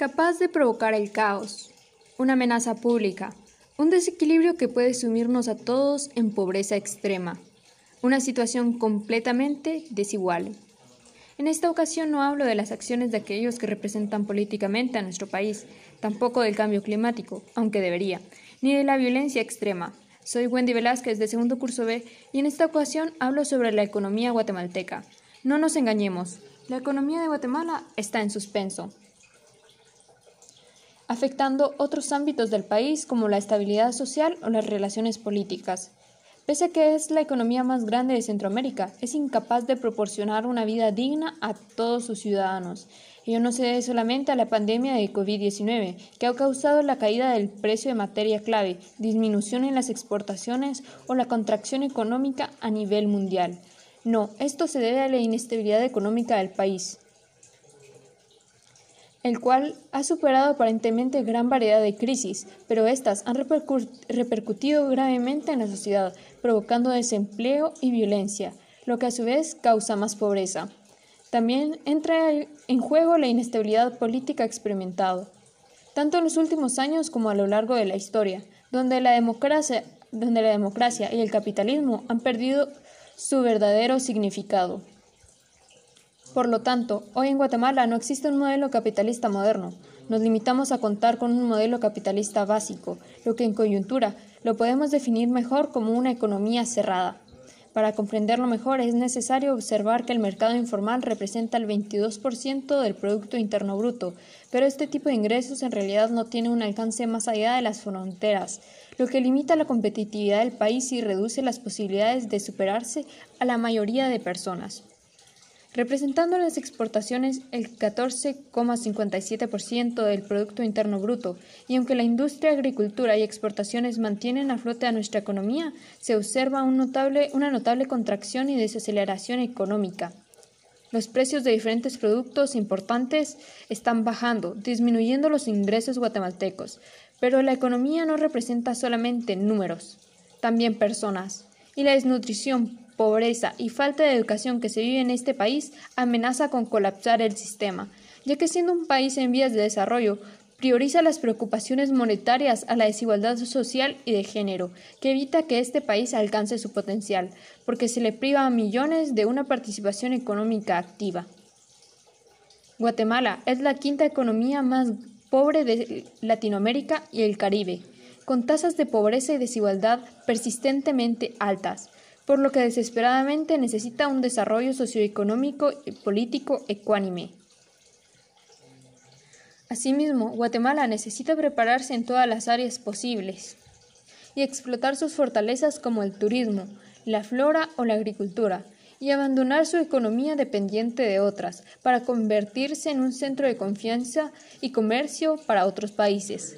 capaz de provocar el caos, una amenaza pública, un desequilibrio que puede sumirnos a todos en pobreza extrema, una situación completamente desigual. En esta ocasión no hablo de las acciones de aquellos que representan políticamente a nuestro país, tampoco del cambio climático, aunque debería, ni de la violencia extrema. Soy Wendy Velázquez de segundo curso B y en esta ocasión hablo sobre la economía guatemalteca. No nos engañemos, la economía de Guatemala está en suspenso, afectando otros ámbitos del país como la estabilidad social o las relaciones políticas. Pese a que es la economía más grande de Centroamérica, es incapaz de proporcionar una vida digna a todos sus ciudadanos. Ello no se debe solamente a la pandemia de COVID-19, que ha causado la caída del precio de materia clave, disminución en las exportaciones o la contracción económica a nivel mundial. No, esto se debe a la inestabilidad económica del país el cual ha superado aparentemente gran variedad de crisis, pero estas han repercutido gravemente en la sociedad, provocando desempleo y violencia, lo que a su vez causa más pobreza. También entra en juego la inestabilidad política experimentada, tanto en los últimos años como a lo largo de la historia, donde la democracia, donde la democracia y el capitalismo han perdido su verdadero significado. Por lo tanto, hoy en Guatemala no existe un modelo capitalista moderno. Nos limitamos a contar con un modelo capitalista básico, lo que en coyuntura lo podemos definir mejor como una economía cerrada. Para comprenderlo mejor es necesario observar que el mercado informal representa el 22% del Producto Interno Bruto, pero este tipo de ingresos en realidad no tiene un alcance más allá de las fronteras, lo que limita la competitividad del país y reduce las posibilidades de superarse a la mayoría de personas representando las exportaciones el 14,57% del Producto Interno Bruto, y aunque la industria, agricultura y exportaciones mantienen a flote a nuestra economía, se observa una notable contracción y desaceleración económica. Los precios de diferentes productos importantes están bajando, disminuyendo los ingresos guatemaltecos, pero la economía no representa solamente números, también personas, y la desnutrición pobreza y falta de educación que se vive en este país amenaza con colapsar el sistema, ya que siendo un país en vías de desarrollo, prioriza las preocupaciones monetarias a la desigualdad social y de género, que evita que este país alcance su potencial, porque se le priva a millones de una participación económica activa. Guatemala es la quinta economía más pobre de Latinoamérica y el Caribe, con tasas de pobreza y desigualdad persistentemente altas, por lo que desesperadamente necesita un desarrollo socioeconómico y político ecuánime. Asimismo, Guatemala necesita prepararse en todas las áreas posibles y explotar sus fortalezas como el turismo, la flora o la agricultura, y abandonar su economía dependiente de otras, para convertirse en un centro de confianza y comercio para otros países,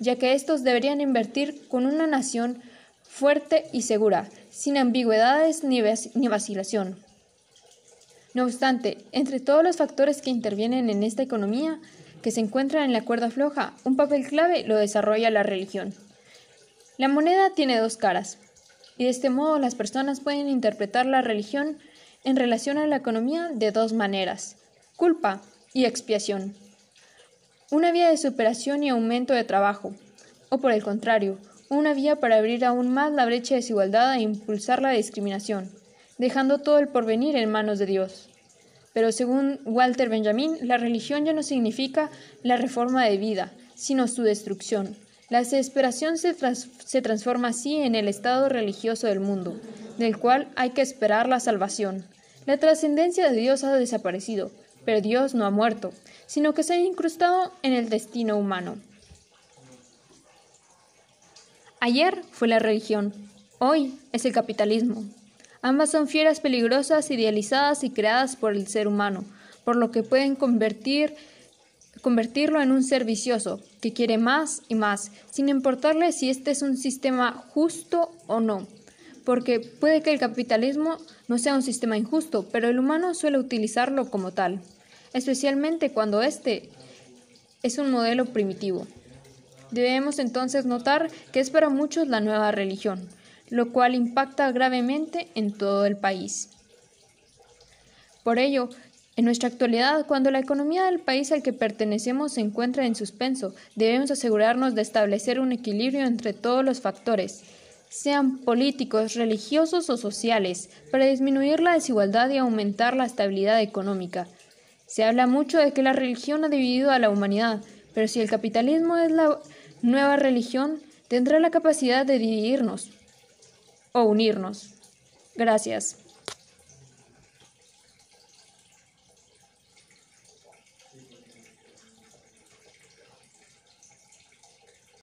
ya que estos deberían invertir con una nación fuerte y segura, sin ambigüedades ni, vacilación. No obstante, entre todos los factores que intervienen en esta economía, que se encuentran en la cuerda floja, un papel clave lo desarrolla la religión. La moneda tiene dos caras, y de este modo las personas pueden interpretar la religión en relación a la economía de dos maneras, culpa y expiación. Una vía de superación y aumento de trabajo, o por el contrario, una vía para abrir aún más la brecha de desigualdad e impulsar la discriminación, dejando todo el porvenir en manos de Dios. Pero según Walter Benjamin, la religión ya no significa la reforma de vida, sino su destrucción. La desesperación se, se transforma así en el estado religioso del mundo, del cual hay que esperar la salvación. La trascendencia de Dios ha desaparecido, pero Dios no ha muerto, sino que se ha incrustado en el destino humano. Ayer fue la religión, hoy es el capitalismo. Ambas son fieras peligrosas, idealizadas y creadas por el ser humano, por lo que pueden convertir, convertirlo en un ser vicioso, que quiere más y más, sin importarle si este es un sistema justo o no. Porque puede que el capitalismo no sea un sistema injusto, pero el humano suele utilizarlo como tal, especialmente cuando este es un modelo primitivo. Debemos entonces notar que es para muchos la nueva religión, lo cual impacta gravemente en todo el país. Por ello, En nuestra actualidad, cuando la economía del país al que pertenecemos se encuentra en suspenso, debemos asegurarnos de establecer un equilibrio entre todos los factores, sean políticos, religiosos o sociales, para disminuir la desigualdad y aumentar la estabilidad económica. Se habla mucho de que la religión ha dividido a la humanidad, pero si el capitalismo es la nueva religión, tendrá la capacidad de dividirnos o unirnos. Gracias.